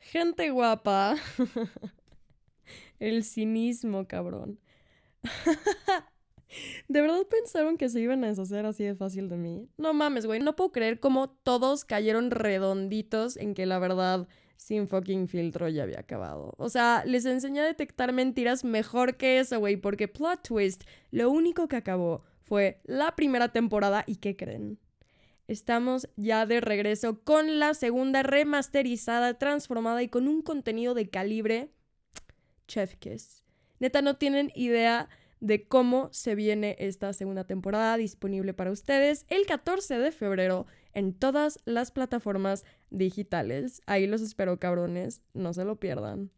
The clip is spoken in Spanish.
Gente guapa. El cinismo, cabrón. ¿De verdad pensaron que se iban a deshacer así de fácil de mí? No mames, güey. No puedo creer cómo todos cayeron redonditos en que la verdad sin fucking filtro ya había acabado. O sea, les enseñé a detectar mentiras mejor que eso, güey, porque plot twist, lo único que acabó fue la primera temporada y ¿qué creen? Estamos ya de regreso con la segunda remasterizada, transformada y con un contenido de calibre chef kiss. Neta, no tienen idea de cómo se viene esta segunda temporada disponible para ustedes el 14 de febrero en todas las plataformas digitales. Ahí los espero, cabrones. No se lo pierdan.